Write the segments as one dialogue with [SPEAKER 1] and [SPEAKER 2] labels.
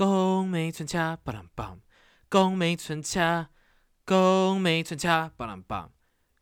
[SPEAKER 1] 宫美春恰巴朗棒，宫美春恰，宫美春恰巴朗棒，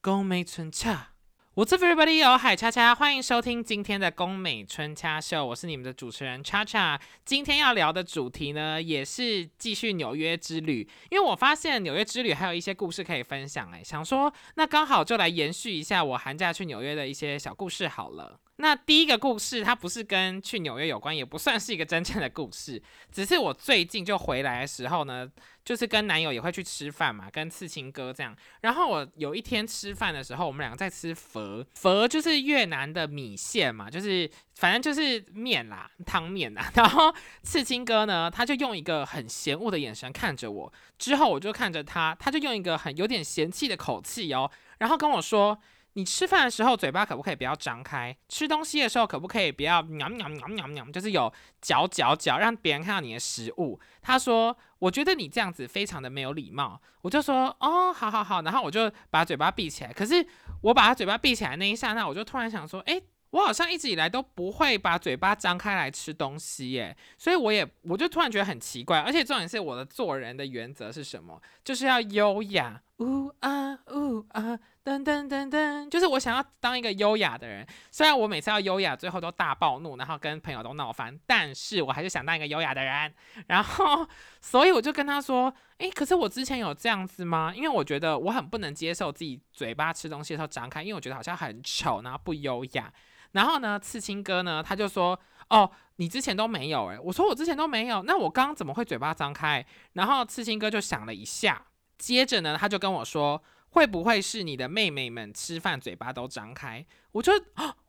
[SPEAKER 1] 宫美春恰。What's up, everybody？有海恰恰，欢迎收听今天的宫美春恰秀，我是你们的主持人恰恰。今天要聊的主题呢，也是继续纽约之旅，因为我发现纽约之旅还有一些故事可以分享，哎，想说那刚好就来延续一下我寒假去纽约的一些小故事好了。那第一个故事，它不是跟去纽约有关，也不算是一个真正的故事，只是我最近就回来的时候呢，就是跟男友也会去吃饭嘛，跟刺青哥这样。然后我有一天吃饭的时候，我们两个在吃佛佛，就是越南的米线嘛，就是反正就是面啦，汤面啦。然后刺青哥呢，他就用一个很嫌恶的眼神看着我，之后我就看着他，他就用一个很有点嫌弃的口气哦，然后跟我说。你吃饭的时候嘴巴可不可以不要张开？吃东西的时候可不可以不要喵喵喵喵喵，就是有嚼嚼嚼，让别人看到你的食物？他说：“我觉得你这样子非常的没有礼貌。”我就说：“哦，好好好。”然后我就把嘴巴闭起来。可是我把他嘴巴闭起来那一刹那，我就突然想说：“哎。”我好像一直以来都不会把嘴巴张开来吃东西耶，所以我也我就突然觉得很奇怪，而且重点是我的做人的原则是什么？就是要优雅，呜啊呜啊，噔噔噔噔，就是我想要当一个优雅的人。虽然我每次要优雅，最后都大暴怒，然后跟朋友都闹翻，但是我还是想当一个优雅的人。然后，所以我就跟他说，诶，可是我之前有这样子吗？因为我觉得我很不能接受自己嘴巴吃东西的时候张开，因为我觉得好像很丑，然后不优雅。然后呢，刺青哥呢，他就说：“哦，你之前都没有诶，我说：“我之前都没有，那我刚刚怎么会嘴巴张开？”然后刺青哥就想了一下，接着呢，他就跟我说。会不会是你的妹妹们吃饭嘴巴都张开？我就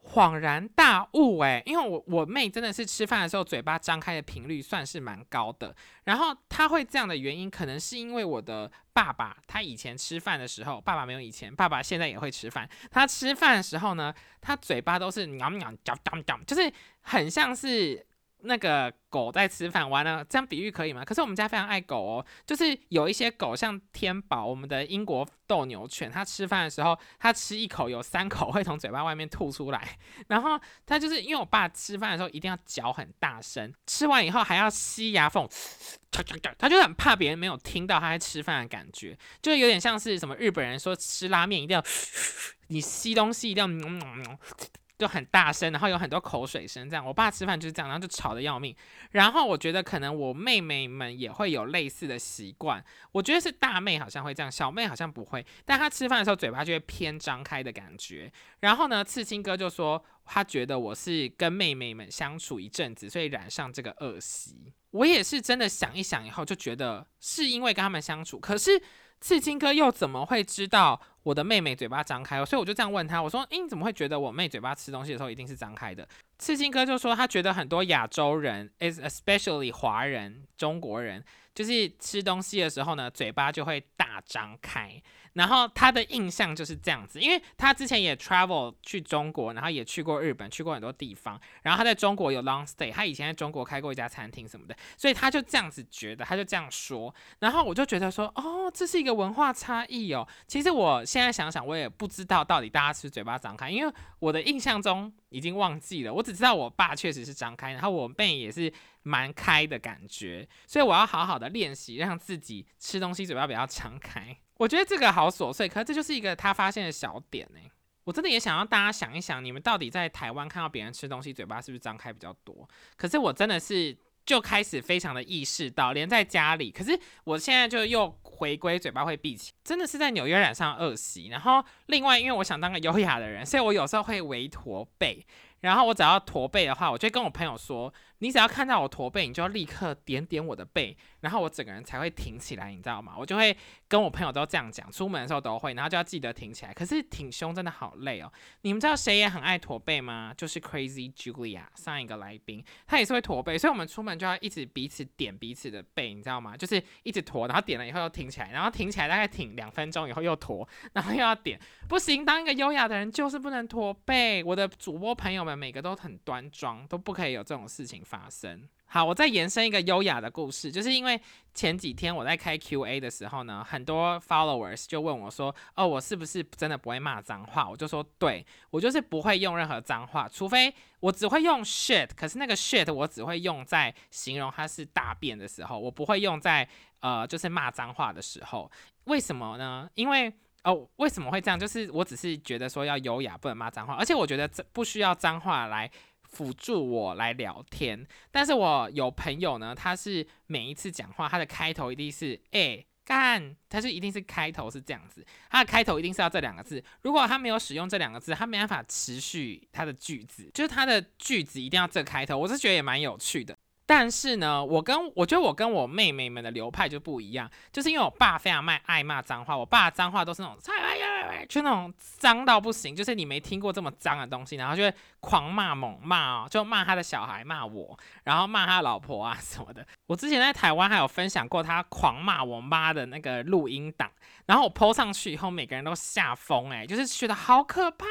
[SPEAKER 1] 恍然大悟诶，因为我我妹真的是吃饭的时候嘴巴张开的频率算是蛮高的。然后她会这样的原因，可能是因为我的爸爸，他以前吃饭的时候，爸爸没有以前，爸爸现在也会吃饭。他吃饭的时候呢，他嘴巴都是喵喵叫叫叫，就是很像是。那个狗在吃饭，完了，这样比喻可以吗？可是我们家非常爱狗哦，就是有一些狗，像天宝，我们的英国斗牛犬，它吃饭的时候，它吃一口有三口会从嘴巴外面吐出来，然后它就是因为我爸吃饭的时候一定要嚼很大声，吃完以后还要吸牙缝，它就很怕别人没有听到他在吃饭的感觉，就有点像是什么日本人说吃拉面一定要，你吸东西一定要。就很大声，然后有很多口水声，这样。我爸吃饭就是这样，然后就吵得要命。然后我觉得可能我妹妹们也会有类似的习惯。我觉得是大妹好像会这样，小妹好像不会。但她吃饭的时候嘴巴就会偏张开的感觉。然后呢，刺青哥就说他觉得我是跟妹妹们相处一阵子，所以染上这个恶习。我也是真的想一想以后就觉得是因为跟他们相处，可是。刺青哥又怎么会知道我的妹妹嘴巴张开？所以我就这样问他，我说：“诶，你怎么会觉得我妹嘴巴吃东西的时候一定是张开的？”刺青哥就说他觉得很多亚洲人，is especially 华人、中国人，就是吃东西的时候呢，嘴巴就会大张开。然后他的印象就是这样子，因为他之前也 travel 去中国，然后也去过日本，去过很多地方。然后他在中国有 long stay，他以前在中国开过一家餐厅什么的，所以他就这样子觉得，他就这样说。然后我就觉得说，哦，这是一个文化差异哦。其实我现在想想，我也不知道到底大家是嘴巴张开，因为我的印象中已经忘记了。我只知道我爸确实是张开，然后我妹也是蛮开的感觉。所以我要好好的练习，让自己吃东西嘴巴比较张开。我觉得这个好琐碎，可是这就是一个他发现的小点呢。我真的也想要大家想一想，你们到底在台湾看到别人吃东西，嘴巴是不是张开比较多？可是我真的是就开始非常的意识到，连在家里，可是我现在就又回归嘴巴会闭起，真的是在纽约染上恶习。然后另外，因为我想当个优雅的人，所以我有时候会围驼背。然后我只要驼背的话，我就跟我朋友说：“你只要看到我驼背，你就要立刻点点我的背，然后我整个人才会挺起来，你知道吗？”我就会跟我朋友都这样讲，出门的时候都会，然后就要记得挺起来。可是挺胸真的好累哦。你们知道谁也很爱驼背吗？就是 Crazy Julia 上一个来宾，他也是会驼背，所以我们出门就要一直彼此点彼此的背，你知道吗？就是一直驼，然后点了以后又挺起来，然后挺起来大概挺两分钟以后又驼，然后又要点，不行，当一个优雅的人就是不能驼背。我的主播朋友们。每个都很端庄，都不可以有这种事情发生。好，我再延伸一个优雅的故事，就是因为前几天我在开 Q&A 的时候呢，很多 followers 就问我说：“哦，我是不是真的不会骂脏话？”我就说：“对，我就是不会用任何脏话，除非我只会用 shit，可是那个 shit 我只会用在形容它是大便的时候，我不会用在呃就是骂脏话的时候。为什么呢？因为哦，为什么会这样？就是我只是觉得说要优雅，不能骂脏话，而且我觉得这不需要脏话来。”辅助我来聊天，但是我有朋友呢，他是每一次讲话，他的开头一定是哎干，他是一定是开头是这样子，他的开头一定是要这两个字，如果他没有使用这两个字，他没办法持续他的句子，就是他的句子一定要这开头，我是觉得也蛮有趣的。但是呢，我跟我觉得我跟我妹妹们的流派就不一样，就是因为我爸非常爱爱骂脏话，我爸脏话都是那种，就那种脏到不行，就是你没听过这么脏的东西，然后就会狂骂猛骂哦，就骂他的小孩，骂我，然后骂他老婆啊什么的。我之前在台湾还有分享过他狂骂我妈的那个录音档，然后我 PO 上去以后，每个人都吓疯，哎，就是觉得好可怕。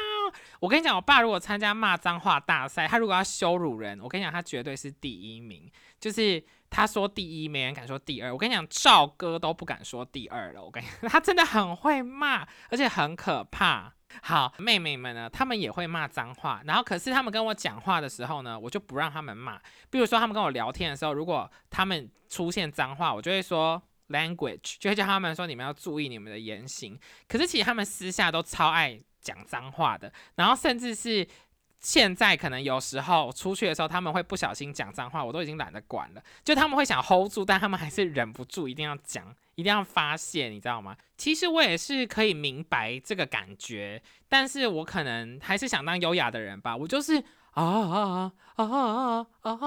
[SPEAKER 1] 我跟你讲，我爸如果参加骂脏话大赛，他如果要羞辱人，我跟你讲，他绝对是第一名。就是他说第一，没人敢说第二。我跟你讲，赵哥都不敢说第二了。我跟你讲，他真的很会骂，而且很可怕。好，妹妹们呢，他们也会骂脏话。然后，可是他们跟我讲话的时候呢，我就不让他们骂。比如说，他们跟我聊天的时候，如果他们出现脏话，我就会说 language，就会叫他们说你们要注意你们的言行。可是其实他们私下都超爱。讲脏话的，然后甚至是现在可能有时候出去的时候，他们会不小心讲脏话，我都已经懒得管了。就他们会想 hold 住，但他们还是忍不住，一定要讲，一定要发泄，你知道吗？其实我也是可以明白这个感觉，但是我可能还是想当优雅的人吧。我就是啊啊啊啊啊啊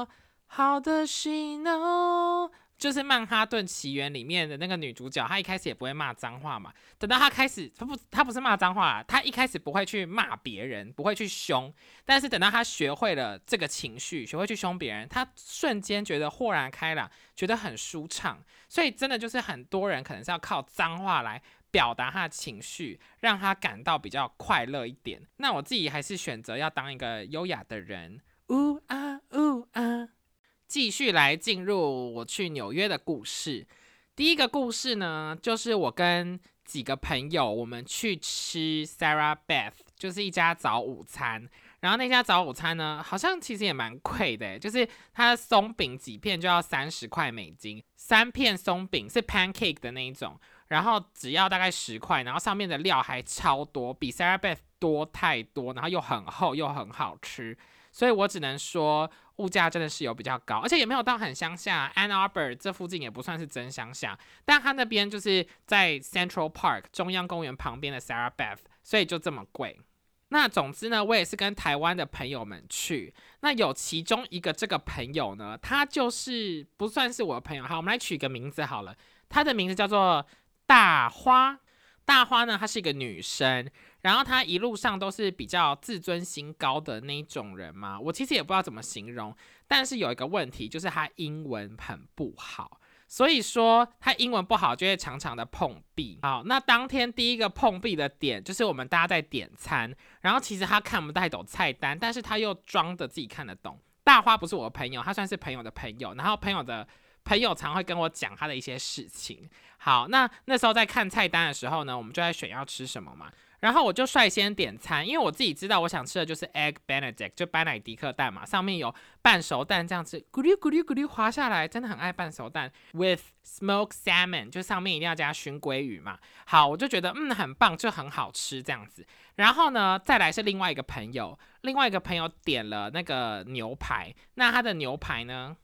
[SPEAKER 1] 啊，好的心哦。就是《曼哈顿奇缘》里面的那个女主角，她一开始也不会骂脏话嘛。等到她开始，她不，她不是骂脏话，她一开始不会去骂别人，不会去凶。但是等到她学会了这个情绪，学会去凶别人，她瞬间觉得豁然开朗，觉得很舒畅。所以真的就是很多人可能是要靠脏话来表达他的情绪，让他感到比较快乐一点。那我自己还是选择要当一个优雅的人。呜啊呜啊。继续来进入我去纽约的故事。第一个故事呢，就是我跟几个朋友，我们去吃 Sarah Beth，就是一家早午餐。然后那家早午餐呢，好像其实也蛮贵的，就是它的松饼几片就要三十块美金，三片松饼是 pancake 的那一种，然后只要大概十块，然后上面的料还超多，比 Sarah Beth 多太多，然后又很厚又很好吃，所以我只能说。物价真的是有比较高，而且也没有到很乡下。Ann Arbor 这附近也不算是真乡下，但他那边就是在 Central Park 中央公园旁边的 Sarah Beth，所以就这么贵。那总之呢，我也是跟台湾的朋友们去。那有其中一个这个朋友呢，他就是不算是我的朋友。好，我们来取个名字好了，他的名字叫做大花。大花呢，她是一个女生。然后他一路上都是比较自尊心高的那一种人嘛，我其实也不知道怎么形容，但是有一个问题就是他英文很不好，所以说他英文不好就会常常的碰壁。好，那当天第一个碰壁的点就是我们大家在点餐，然后其实他看不太懂菜单，但是他又装的自己看得懂。大花不是我的朋友，他算是朋友的朋友，然后朋友的朋友常会跟我讲他的一些事情。好，那那时候在看菜单的时候呢，我们就在选要吃什么嘛。然后我就率先点餐，因为我自己知道我想吃的就是 egg benedict，就班乃迪克蛋嘛，上面有半熟蛋这样子，咕噜咕噜咕噜滑下来，真的很爱半熟蛋。With smoked salmon，就上面一定要加熏鲑鱼嘛。好，我就觉得嗯很棒，就很好吃这样子。然后呢，再来是另外一个朋友，另外一个朋友点了那个牛排，那他的牛排呢？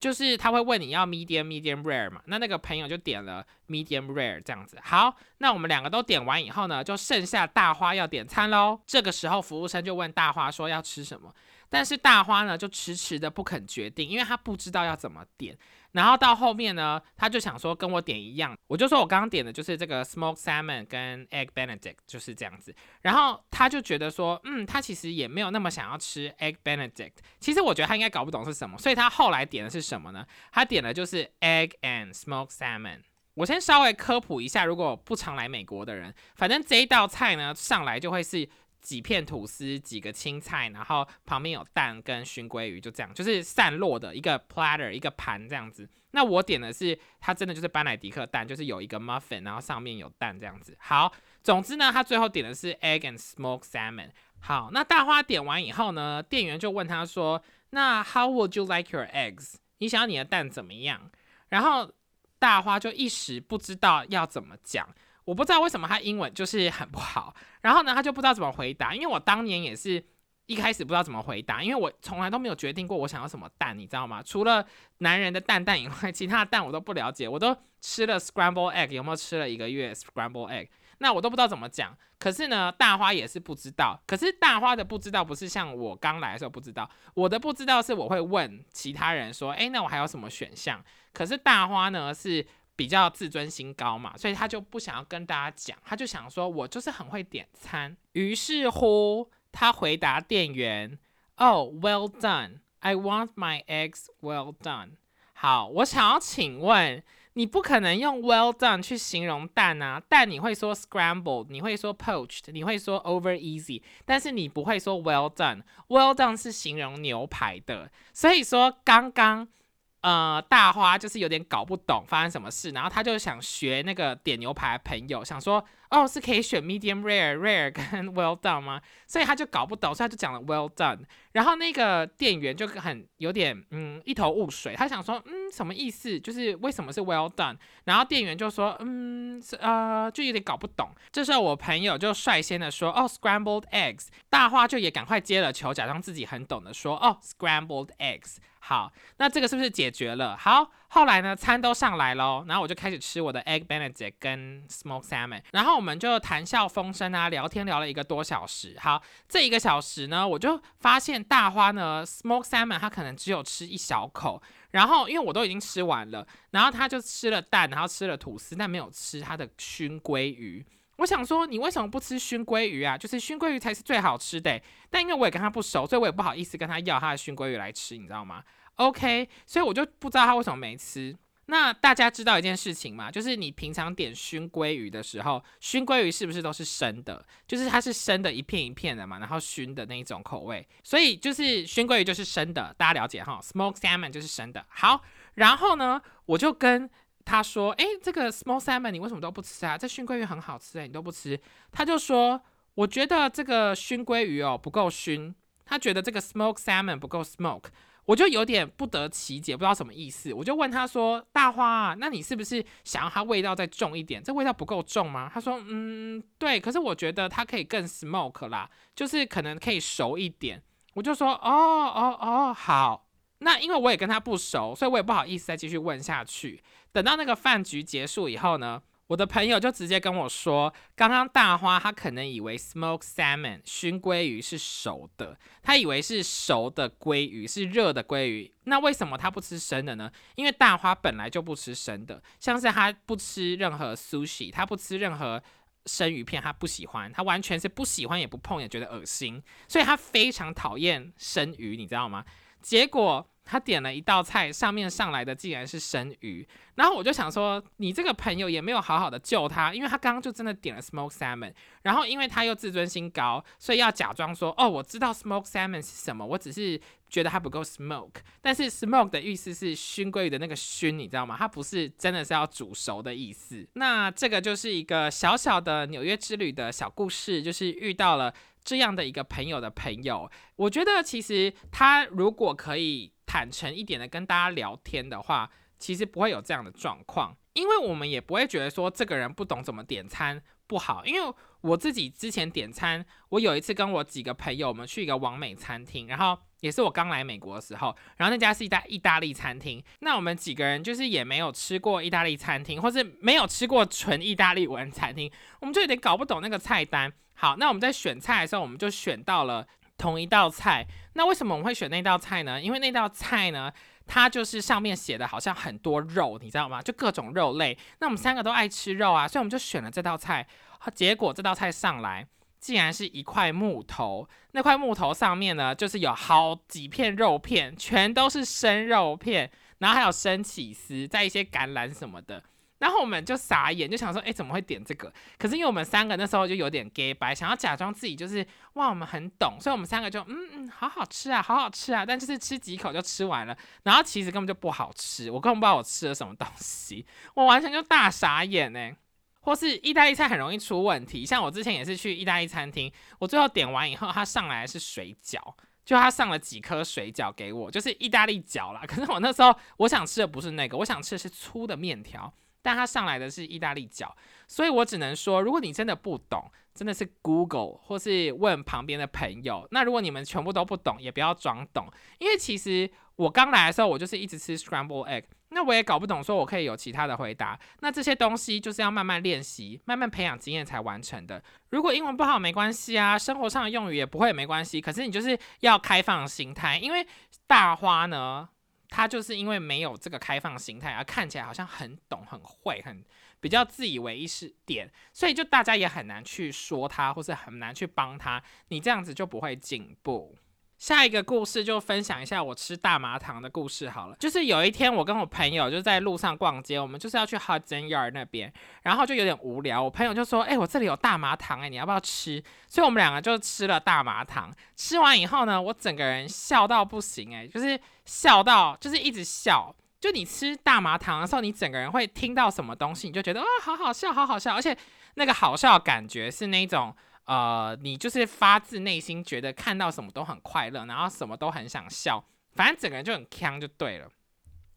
[SPEAKER 1] 就是他会问你要 medium medium rare 嘛，那那个朋友就点了 medium rare 这样子。好，那我们两个都点完以后呢，就剩下大花要点餐喽。这个时候服务生就问大花说要吃什么，但是大花呢就迟迟的不肯决定，因为他不知道要怎么点。然后到后面呢，他就想说跟我点一样，我就说我刚刚点的就是这个 smoked salmon 跟 egg benedict 就是这样子。然后他就觉得说，嗯，他其实也没有那么想要吃 egg benedict。其实我觉得他应该搞不懂是什么，所以他后来点的是什么呢？他点的就是 egg and smoked salmon。我先稍微科普一下，如果不常来美国的人，反正这一道菜呢上来就会是。几片吐司，几个青菜，然后旁边有蛋跟熏鲑鱼，就这样，就是散落的一个 platter 一个盘这样子。那我点的是它真的就是班乃迪克蛋，就是有一个 muffin，然后上面有蛋这样子。好，总之呢，他最后点的是 egg and smoked salmon。好，那大花点完以后呢，店员就问他说：“那 How would you like your eggs？你想要你的蛋怎么样？”然后大花就一时不知道要怎么讲。我不知道为什么他英文就是很不好，然后呢，他就不知道怎么回答。因为我当年也是一开始不知道怎么回答，因为我从来都没有决定过我想要什么蛋，你知道吗？除了男人的蛋蛋以外，其他的蛋我都不了解。我都吃了 scramble egg，有没有吃了一个月 scramble egg？那我都不知道怎么讲。可是呢，大花也是不知道。可是大花的不知道不是像我刚来的时候不知道，我的不知道是我会问其他人说，诶，那我还有什么选项？可是大花呢是。比较自尊心高嘛，所以他就不想要跟大家讲，他就想说，我就是很会点餐。于是乎，他回答店员：“Oh, well done. I want my eggs well done.” 好，我想要请问，你不可能用 well done 去形容蛋啊？蛋你会说 scrambled，你会说 poached，你会说 over easy，但是你不会说 well done。well done 是形容牛排的，所以说刚刚。呃，大花就是有点搞不懂发生什么事，然后他就想学那个点牛排朋友，想说。哦，是可以选 medium rare、rare 跟 well done 吗？所以他就搞不懂，所以他就讲了 well done。然后那个店员就很有点嗯一头雾水，他想说嗯什么意思？就是为什么是 well done？然后店员就说嗯是呃就有点搞不懂。这时候我朋友就率先的说哦 scrambled eggs。大花就也赶快接了球，假装自己很懂的说哦 scrambled eggs。好，那这个是不是解决了？好，后来呢餐都上来喽，然后我就开始吃我的 egg benedict 跟 smoked salmon，然后我们就谈笑风生啊，聊天聊了一个多小时。好，这一个小时呢，我就发现大花呢，smoked salmon，他可能只有吃一小口。然后因为我都已经吃完了，然后他就吃了蛋，然后吃了吐司，但没有吃他的熏鲑鱼。我想说，你为什么不吃熏鲑鱼啊？就是熏鲑鱼才是最好吃的。但因为我也跟他不熟，所以我也不好意思跟他要他的熏鲑鱼来吃，你知道吗？OK，所以我就不知道他为什么没吃。那大家知道一件事情吗？就是你平常点熏鲑鱼的时候，熏鲑鱼是不是都是生的？就是它是生的，一片一片的嘛，然后熏的那一种口味。所以就是熏鲑鱼就是生的，大家了解哈？Smoked salmon 就是生的。好，然后呢，我就跟他说：“诶，这个 smoke salmon 你为什么都不吃啊？这熏鲑鱼很好吃诶，你都不吃。”他就说：“我觉得这个熏鲑鱼哦不够熏，他觉得这个 smoke salmon 不够 smoke。”我就有点不得其解，不知道什么意思。我就问他说：“大花，那你是不是想要它味道再重一点？这味道不够重吗？”他说：“嗯，对。可是我觉得它可以更 smoke 啦，就是可能可以熟一点。”我就说：“哦哦哦，好。那因为我也跟他不熟，所以我也不好意思再继续问下去。等到那个饭局结束以后呢？”我的朋友就直接跟我说，刚刚大花他可能以为 smoked salmon 熏鲑鱼是熟的，他以为是熟的鲑鱼，是热的鲑鱼。那为什么他不吃生的呢？因为大花本来就不吃生的，像是他不吃任何 sushi，他不吃任何生鱼片，他不喜欢，他完全是不喜欢也不碰，也觉得恶心，所以他非常讨厌生鱼，你知道吗？结果。他点了一道菜，上面上来的竟然是生鱼，然后我就想说，你这个朋友也没有好好的救他，因为他刚刚就真的点了 smoke salmon，然后因为他又自尊心高，所以要假装说，哦，我知道 smoke salmon 是什么，我只是觉得它不够 smoke，但是 smoke 的意思是熏鲑鱼的那个熏，你知道吗？它不是真的是要煮熟的意思。那这个就是一个小小的纽约之旅的小故事，就是遇到了这样的一个朋友的朋友，我觉得其实他如果可以。坦诚一点的跟大家聊天的话，其实不会有这样的状况，因为我们也不会觉得说这个人不懂怎么点餐不好。因为我自己之前点餐，我有一次跟我几个朋友，我们去一个完美餐厅，然后也是我刚来美国的时候，然后那家是一家意大利餐厅。那我们几个人就是也没有吃过意大利餐厅，或是没有吃过纯意大利文餐厅，我们就有点搞不懂那个菜单。好，那我们在选菜的时候，我们就选到了。同一道菜，那为什么我们会选那道菜呢？因为那道菜呢，它就是上面写的好像很多肉，你知道吗？就各种肉类。那我们三个都爱吃肉啊，所以我们就选了这道菜。结果这道菜上来，竟然是一块木头。那块木头上面呢，就是有好几片肉片，全都是生肉片，然后还有生起司，在一些橄榄什么的。然后我们就傻眼，就想说，哎，怎么会点这个？可是因为我们三个那时候就有点 gay 白，想要假装自己就是哇，我们很懂，所以我们三个就嗯嗯，好好吃啊，好好吃啊，但就是吃几口就吃完了。然后其实根本就不好吃，我根本不知道我吃了什么东西，我完全就大傻眼呢。或是意大利菜很容易出问题，像我之前也是去意大利餐厅，我最后点完以后，它上来是水饺，就他上了几颗水饺给我，就是意大利饺啦。可是我那时候我想吃的不是那个，我想吃的是粗的面条。但他上来的是意大利脚，所以我只能说，如果你真的不懂，真的是 Google 或是问旁边的朋友。那如果你们全部都不懂，也不要装懂，因为其实我刚来的时候，我就是一直吃 scramble egg，那我也搞不懂，说我可以有其他的回答。那这些东西就是要慢慢练习，慢慢培养经验才完成的。如果英文不好没关系啊，生活上的用语也不会没关系。可是你就是要开放心态，因为大花呢。他就是因为没有这个开放心态，而看起来好像很懂、很会、很比较自以为是点，所以就大家也很难去说他，或是很难去帮他。你这样子就不会进步。下一个故事就分享一下我吃大麻糖的故事好了。就是有一天我跟我朋友就在路上逛街，我们就是要去 Hudson Yard 那边，然后就有点无聊。我朋友就说：“哎，我这里有大麻糖，哎，你要不要吃？”所以我们两个就吃了大麻糖。吃完以后呢，我整个人笑到不行，哎，就是笑到就是一直笑。就你吃大麻糖的时候，你整个人会听到什么东西，你就觉得啊，好好笑，好好笑，而且那个好笑的感觉是那种。呃，你就是发自内心觉得看到什么都很快乐，然后什么都很想笑，反正整个人就很呛就对了。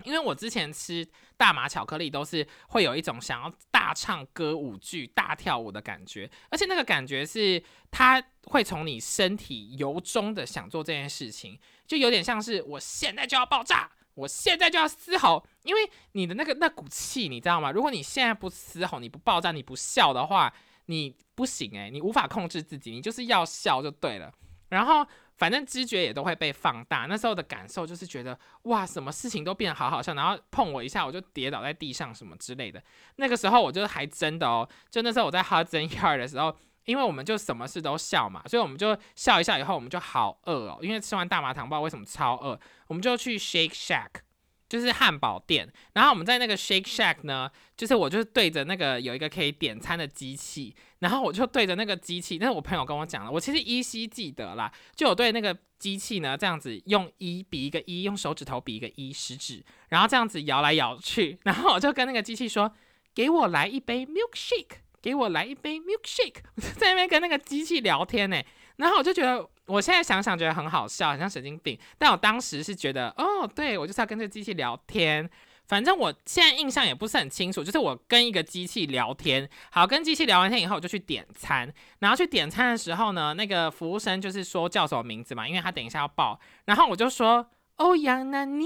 [SPEAKER 1] 因为我之前吃大麻巧克力都是会有一种想要大唱歌舞剧、大跳舞的感觉，而且那个感觉是它会从你身体由衷的想做这件事情，就有点像是我现在就要爆炸，我现在就要嘶吼，因为你的那个那股气，你知道吗？如果你现在不嘶吼，你不爆炸，你不笑的话。你不行诶，你无法控制自己，你就是要笑就对了。然后反正知觉也都会被放大，那时候的感受就是觉得哇，什么事情都变得好好笑。然后碰我一下，我就跌倒在地上什么之类的。那个时候我就还真的哦，就那时候我在 Hudson Yard 的时候，因为我们就什么事都笑嘛，所以我们就笑一笑以后，我们就好饿哦，因为吃完大麻糖不知道为什么超饿，我们就去 Shake Shack。就是汉堡店，然后我们在那个 Shake Shack 呢，就是我就是对着那个有一个可以点餐的机器，然后我就对着那个机器，但是我朋友跟我讲了，我其实依稀记得啦，就我对那个机器呢这样子用一比一个一，用手指头比一个一食指，然后这样子摇来摇去，然后我就跟那个机器说，给我来一杯 milkshake，给我来一杯 milkshake，在那边跟那个机器聊天呢，然后我就觉得。我现在想想觉得很好笑，很像神经病。但我当时是觉得，哦，对我就是要跟这个机器聊天。反正我现在印象也不是很清楚，就是我跟一个机器聊天。好，跟机器聊完天以后，我就去点餐。然后去点餐的时候呢，那个服务生就是说叫什么名字嘛，因为他等一下要报。然后我就说欧阳娜妮，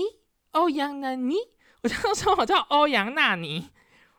[SPEAKER 1] 欧阳娜妮，我就说我叫欧阳娜妮。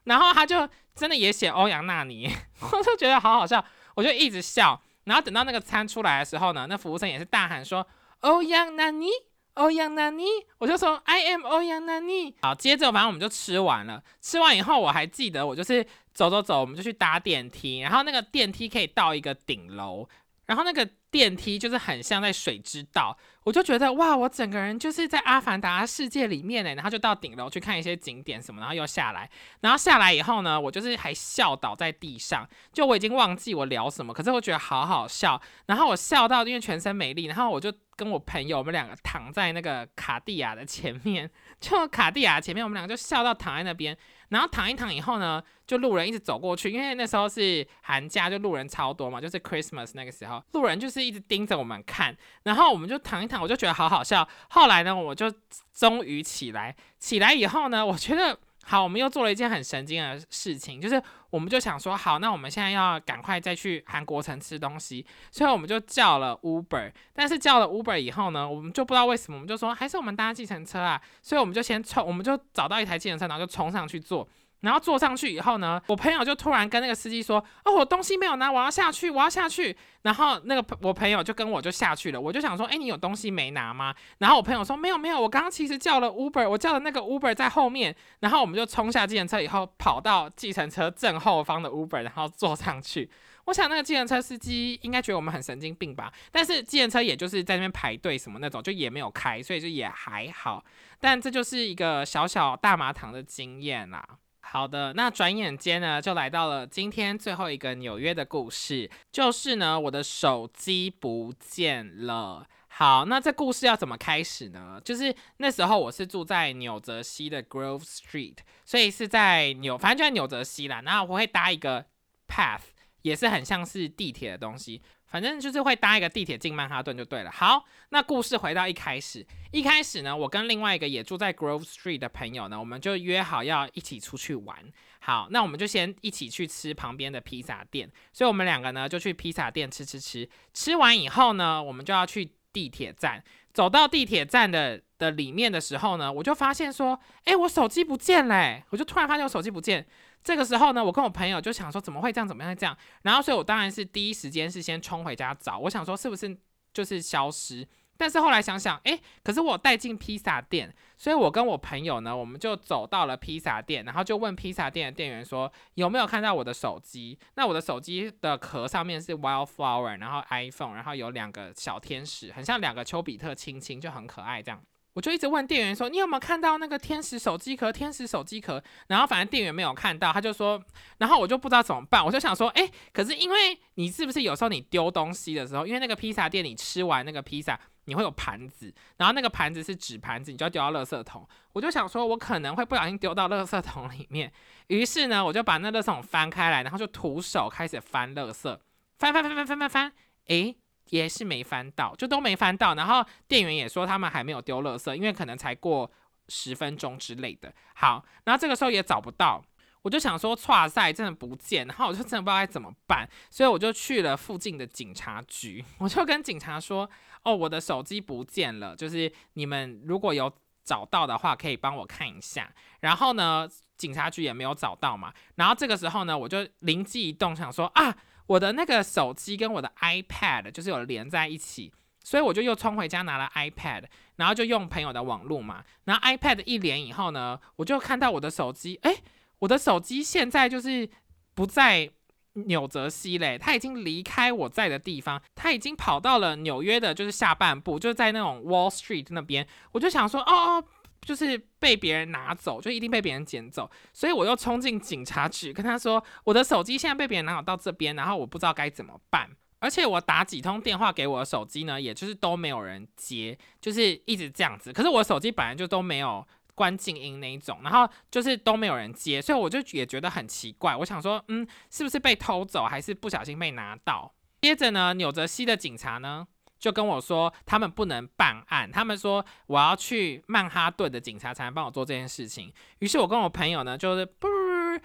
[SPEAKER 1] 然后他就真的也写欧阳娜妮，我就觉得好好笑，我就一直笑。然后等到那个餐出来的时候呢，那服务生也是大喊说：“欧阳娜妮，欧阳娜妮。”我就说：“I am 欧阳娜妮。”好，接着反正我们就吃完了。吃完以后，我还记得我就是走走走，我们就去搭电梯。然后那个电梯可以到一个顶楼，然后那个电梯就是很像在水之道。我就觉得哇，我整个人就是在阿凡达世界里面呢，然后就到顶楼去看一些景点什么，然后又下来，然后下来以后呢，我就是还笑倒在地上，就我已经忘记我聊什么，可是我觉得好好笑，然后我笑到因为全身没力，然后我就跟我朋友我们两个躺在那个卡地亚的前面，就卡地亚前面，我们两个就笑到躺在那边。然后躺一躺以后呢，就路人一直走过去，因为那时候是寒假，就路人超多嘛，就是 Christmas 那个时候，路人就是一直盯着我们看。然后我们就躺一躺，我就觉得好好笑。后来呢，我就终于起来，起来以后呢，我觉得好，我们又做了一件很神经的事情，就是我们就想说，好，那我们现在要赶快再去韩国城吃东西，所以我们就叫了 Uber。但是叫了 Uber 以后呢，我们就不知道为什么，我们就说还是我们搭计程车啊，所以我们就先冲，我们就找到一台计程车，然后就冲上去坐。然后坐上去以后呢，我朋友就突然跟那个司机说：“哦，我东西没有拿，我要下去，我要下去。”然后那个我朋友就跟我就下去了。我就想说：“哎，你有东西没拿吗？”然后我朋友说：“没有，没有，我刚刚其实叫了 Uber，我叫的那个 Uber 在后面。”然后我们就冲下计程车以后，跑到计程车正后方的 Uber，然后坐上去。我想那个计程车司机应该觉得我们很神经病吧？但是计程车也就是在那边排队什么那种，就也没有开，所以就也还好。但这就是一个小小大麻糖的经验啦。好的，那转眼间呢，就来到了今天最后一个纽约的故事，就是呢，我的手机不见了。好，那这故事要怎么开始呢？就是那时候我是住在纽泽西的 Grove Street，所以是在纽，反正就在纽泽西啦。然后我会搭一个 path，也是很像是地铁的东西。反正就是会搭一个地铁进曼哈顿就对了。好，那故事回到一开始，一开始呢，我跟另外一个也住在 Grove Street 的朋友呢，我们就约好要一起出去玩。好，那我们就先一起去吃旁边的披萨店。所以我们两个呢就去披萨店吃吃吃。吃完以后呢，我们就要去。地铁站，走到地铁站的的里面的时候呢，我就发现说，哎，我手机不见了，我就突然发现我手机不见。这个时候呢，我跟我朋友就想说，怎么会这样？怎么样这样？然后，所以我当然是第一时间是先冲回家找，我想说是不是就是消失。但是后来想想，哎，可是我带进披萨店，所以我跟我朋友呢，我们就走到了披萨店，然后就问披萨店的店员说有没有看到我的手机？那我的手机的壳上面是 Wildflower，然后 iPhone，然后有两个小天使，很像两个丘比特亲亲，就很可爱这样。我就一直问店员说：“你有没有看到那个天使手机壳？天使手机壳？”然后反正店员没有看到，他就说，然后我就不知道怎么办，我就想说：“哎，可是因为你是不是有时候你丢东西的时候，因为那个披萨店你吃完那个披萨，你会有盘子，然后那个盘子是纸盘子，你就要丢到垃圾桶。我就想说，我可能会不小心丢到垃圾桶里面。于是呢，我就把那垃圾桶翻开来，然后就徒手开始翻垃圾，翻翻翻翻翻翻翻，哎。”也是没翻到，就都没翻到。然后店员也说他们还没有丢垃圾，因为可能才过十分钟之类的。好，然后这个时候也找不到，我就想说，哇塞，真的不见。然后我就真的不知道该怎么办，所以我就去了附近的警察局，我就跟警察说：“哦，我的手机不见了，就是你们如果有找到的话，可以帮我看一下。”然后呢，警察局也没有找到嘛。然后这个时候呢，我就灵机一动，想说啊。我的那个手机跟我的 iPad 就是有连在一起，所以我就又冲回家拿了 iPad，然后就用朋友的网络嘛。然后 iPad 一连以后呢，我就看到我的手机，哎，我的手机现在就是不在纽泽西嘞，它已经离开我在的地方，它已经跑到了纽约的，就是下半部，就在那种 Wall Street 那边。我就想说，哦哦。就是被别人拿走，就一定被别人捡走，所以我又冲进警察局，跟他说我的手机现在被别人拿走到这边，然后我不知道该怎么办。而且我打几通电话给我的手机呢，也就是都没有人接，就是一直这样子。可是我的手机本来就都没有关静音那一种，然后就是都没有人接，所以我就也觉得很奇怪。我想说，嗯，是不是被偷走，还是不小心被拿到？接着呢，纽泽西的警察呢？就跟我说，他们不能办案，他们说我要去曼哈顿的警察才能帮我做这件事情。于是我跟我朋友呢，就是不，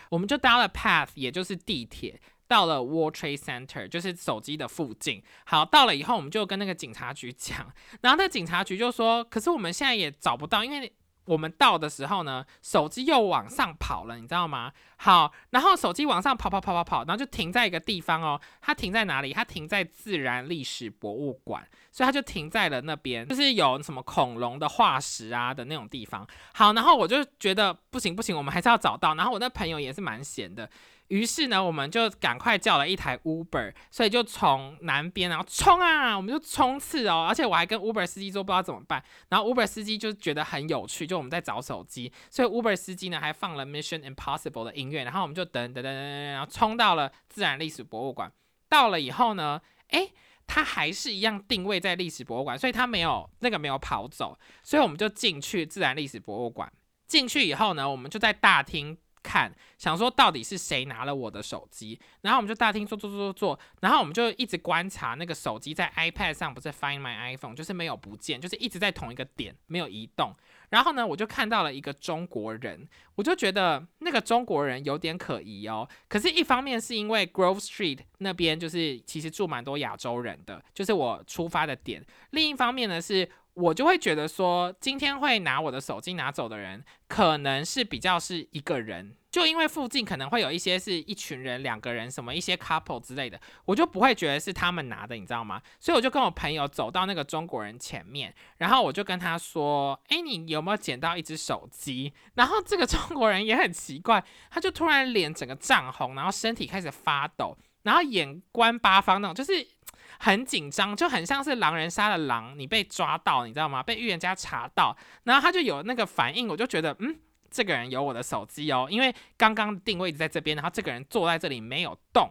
[SPEAKER 1] 我们就搭了 Path，也就是地铁，到了 World Trade Center，就是手机的附近。好，到了以后，我们就跟那个警察局讲，然后那警察局就说，可是我们现在也找不到，因为。我们到的时候呢，手机又往上跑了，你知道吗？好，然后手机往上跑跑跑跑跑，然后就停在一个地方哦。它停在哪里？它停在自然历史博物馆，所以它就停在了那边，就是有什么恐龙的化石啊的那种地方。好，然后我就觉得不行不行，我们还是要找到。然后我那朋友也是蛮闲的。于是呢，我们就赶快叫了一台 Uber，所以就从南边然后冲啊，我们就冲刺哦，而且我还跟 Uber 司机说不知道怎么办，然后 Uber 司机就觉得很有趣，就我们在找手机，所以 Uber 司机呢还放了 Mission Impossible 的音乐，然后我们就等等等等等，然后冲到了自然历史博物馆。到了以后呢，诶，它还是一样定位在历史博物馆，所以它没有那个没有跑走，所以我们就进去自然历史博物馆。进去以后呢，我们就在大厅。看，想说到底是谁拿了我的手机，然后我们就大厅坐坐坐坐坐，然后我们就一直观察那个手机在 iPad 上，不是 Find My iPhone，就是没有不见，就是一直在同一个点没有移动。然后呢，我就看到了一个中国人，我就觉得那个中国人有点可疑哦。可是，一方面是因为 Grove Street 那边就是其实住蛮多亚洲人的，就是我出发的点；另一方面呢是。我就会觉得说，今天会拿我的手机拿走的人，可能是比较是一个人，就因为附近可能会有一些是一群人、两个人，什么一些 couple 之类的，我就不会觉得是他们拿的，你知道吗？所以我就跟我朋友走到那个中国人前面，然后我就跟他说：“哎，你有没有捡到一只手机？”然后这个中国人也很奇怪，他就突然脸整个涨红，然后身体开始发抖，然后眼观八方那种，就是。很紧张，就很像是狼人杀的狼，你被抓到，你知道吗？被预言家查到，然后他就有那个反应，我就觉得，嗯，这个人有我的手机哦，因为刚刚定位在这边，然后这个人坐在这里没有动。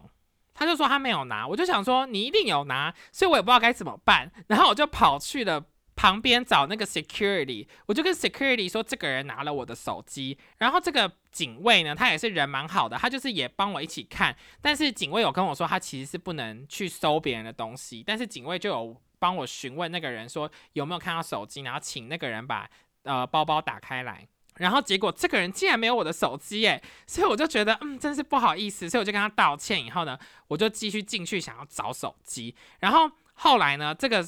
[SPEAKER 1] 他就说他没有拿，我就想说你一定有拿，所以我也不知道该怎么办。然后我就跑去了旁边找那个 security，我就跟 security 说这个人拿了我的手机。然后这个警卫呢，他也是人蛮好的，他就是也帮我一起看。但是警卫有跟我说，他其实是不能去搜别人的东西。但是警卫就有帮我询问那个人说有没有看到手机，然后请那个人把呃包包打开来。然后结果这个人竟然没有我的手机耶，所以我就觉得嗯，真是不好意思，所以我就跟他道歉。以后呢，我就继续进去想要找手机。然后后来呢，这个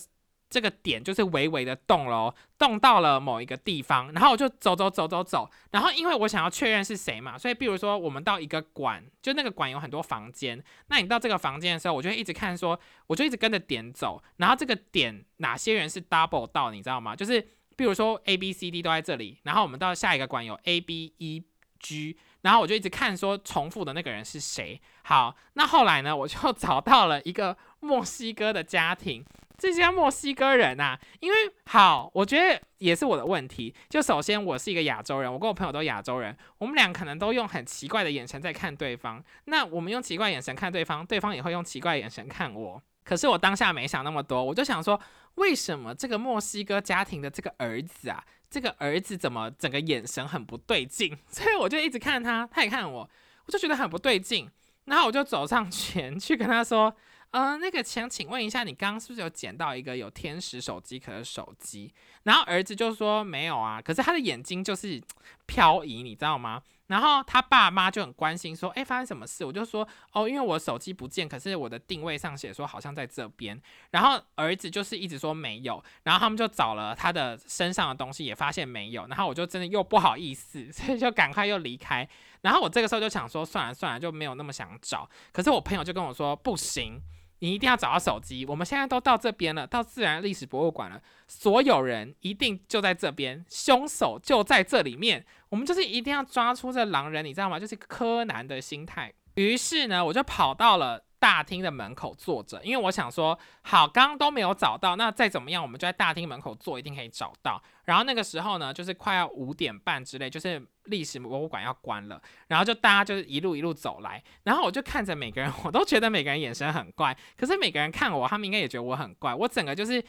[SPEAKER 1] 这个点就是微微的动了，动到了某一个地方。然后我就走走走走走。然后因为我想要确认是谁嘛，所以比如说我们到一个馆，就那个馆有很多房间。那你到这个房间的时候，我就会一直看说，我就一直跟着点走。然后这个点哪些人是 double 到，你知道吗？就是。比如说 A B C D 都在这里，然后我们到下一个馆有 A B E G，然后我就一直看说重复的那个人是谁。好，那后来呢，我就 找到了一个墨西哥的家庭，这些墨西哥人啊，因为好，我觉得也是我的问题。就首先我是一个亚洲人，我跟我朋友都亚洲人，我们俩可能都用很奇怪的眼神在看对方。那我们用奇怪眼神看对方，对方也会用奇怪眼神看我。可是我当下没想那么多，我就想说，为什么这个墨西哥家庭的这个儿子啊，这个儿子怎么整个眼神很不对劲？所以我就一直看他，他也看我，我就觉得很不对劲。然后我就走上前去跟他说。嗯，那个想请问一下，你刚刚是不是有捡到一个有天使手机壳的手机？然后儿子就说没有啊，可是他的眼睛就是漂移，你知道吗？然后他爸妈就很关心说，哎，发生什么事？我就说，哦，因为我手机不见，可是我的定位上写说好像在这边。然后儿子就是一直说没有，然后他们就找了他的身上的东西，也发现没有。然后我就真的又不好意思，所以就赶快又离开。然后我这个时候就想说，算了算了，就没有那么想找。可是我朋友就跟我说，不行。你一定要找到手机。我们现在都到这边了，到自然历史博物馆了。所有人一定就在这边，凶手就在这里面。我们就是一定要抓出这狼人，你知道吗？就是柯南的心态。于是呢，我就跑到了。大厅的门口坐着，因为我想说，好，刚刚都没有找到，那再怎么样，我们就在大厅门口坐，一定可以找到。然后那个时候呢，就是快要五点半之类，就是历史博物馆要关了，然后就大家就是一路一路走来，然后我就看着每个人，我都觉得每个人眼神很怪，可是每个人看我，他们应该也觉得我很怪，我整个就是。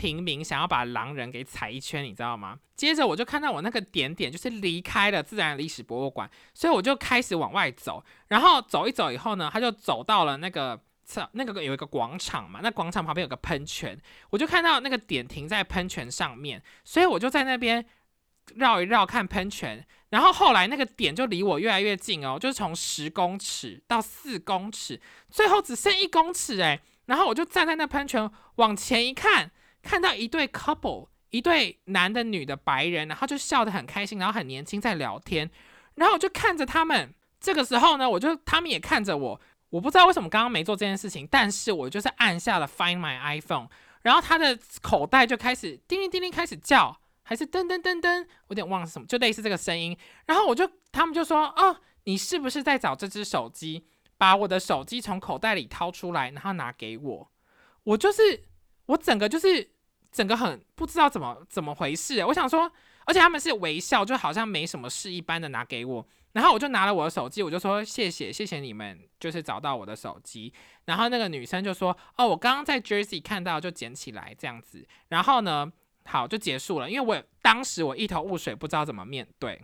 [SPEAKER 1] 平民想要把狼人给踩一圈，你知道吗？接着我就看到我那个点点就是离开了自然历史博物馆，所以我就开始往外走。然后走一走以后呢，他就走到了那个那个有一个广场嘛，那广场旁边有个喷泉，我就看到那个点停在喷泉上面，所以我就在那边绕一绕看喷泉。然后后来那个点就离我越来越近哦，就是从十公尺到四公尺，最后只剩一公尺诶。然后我就站在那喷泉往前一看。看到一对 couple，一对男的、女的白人，然后就笑得很开心，然后很年轻在聊天，然后我就看着他们。这个时候呢，我就他们也看着我。我不知道为什么刚刚没做这件事情，但是我就是按下了 Find My iPhone，然后他的口袋就开始叮铃叮铃开始叫，还是噔噔噔噔，有点忘了什么，就类似这个声音。然后我就他们就说：“哦，你是不是在找这只手机？把我的手机从口袋里掏出来，然后拿给我。”我就是。我整个就是整个很不知道怎么怎么回事，我想说，而且他们是微笑，就好像没什么事一般的拿给我，然后我就拿了我的手机，我就说谢谢谢谢你们，就是找到我的手机，然后那个女生就说哦，我刚刚在 Jersey 看到就捡起来这样子，然后呢，好就结束了，因为我当时我一头雾水，不知道怎么面对。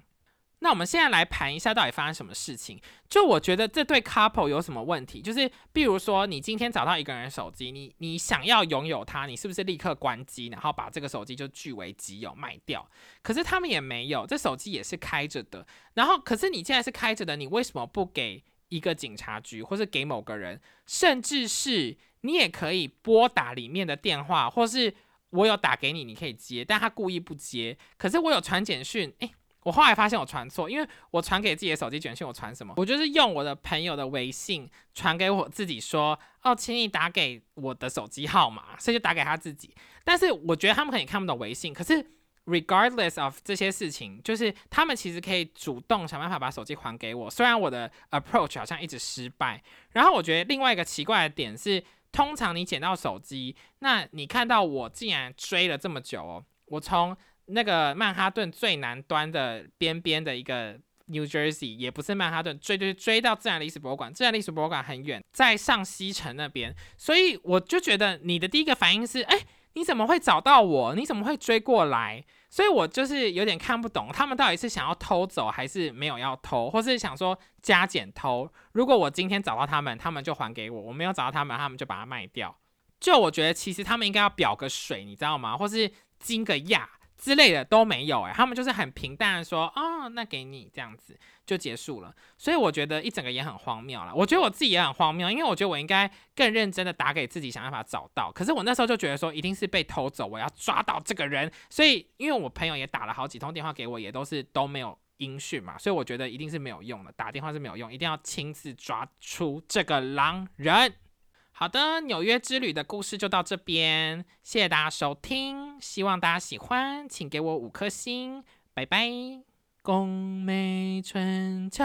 [SPEAKER 1] 那我们现在来盘一下，到底发生什么事情？就我觉得这对 couple 有什么问题？就是，比如说你今天找到一个人手机，你你想要拥有它，你是不是立刻关机，然后把这个手机就据为己有卖掉？可是他们也没有，这手机也是开着的。然后，可是你现在是开着的，你为什么不给一个警察局，或是给某个人，甚至是你也可以拨打里面的电话，或是我有打给你，你可以接，但他故意不接。可是我有传简讯，诶。我后来发现我传错，因为我传给自己的手机简讯，我传什么？我就是用我的朋友的微信传给我自己说，哦，请你打给我的手机号码，所以就打给他自己。但是我觉得他们可能也看不懂微信，可是 regardless of 这些事情，就是他们其实可以主动想办法把手机还给我。虽然我的 approach 好像一直失败。然后我觉得另外一个奇怪的点是，通常你捡到手机，那你看到我竟然追了这么久哦，我从那个曼哈顿最南端的边边的一个 New Jersey，也不是曼哈顿，追追追到自然历史博物馆。自然历史博物馆很远，在上西城那边，所以我就觉得你的第一个反应是，哎，你怎么会找到我？你怎么会追过来？所以我就是有点看不懂，他们到底是想要偷走，还是没有要偷，或是想说加减偷？如果我今天找到他们，他们就还给我；我没有找到他们，他们就把它卖掉。就我觉得，其实他们应该要表个水，你知道吗？或是惊个讶。之类的都没有哎，他们就是很平淡的说，哦，那给你这样子就结束了。所以我觉得一整个也很荒谬了。我觉得我自己也很荒谬，因为我觉得我应该更认真的打给自己，想办法找到。可是我那时候就觉得说，一定是被偷走，我要抓到这个人。所以因为我朋友也打了好几通电话给我，也都是都没有音讯嘛，所以我觉得一定是没有用的，打电话是没有用，一定要亲自抓出这个狼人。好的，纽约之旅的故事就到这边，谢谢大家收听，希望大家喜欢，请给我五颗星，拜拜，宫美春秋。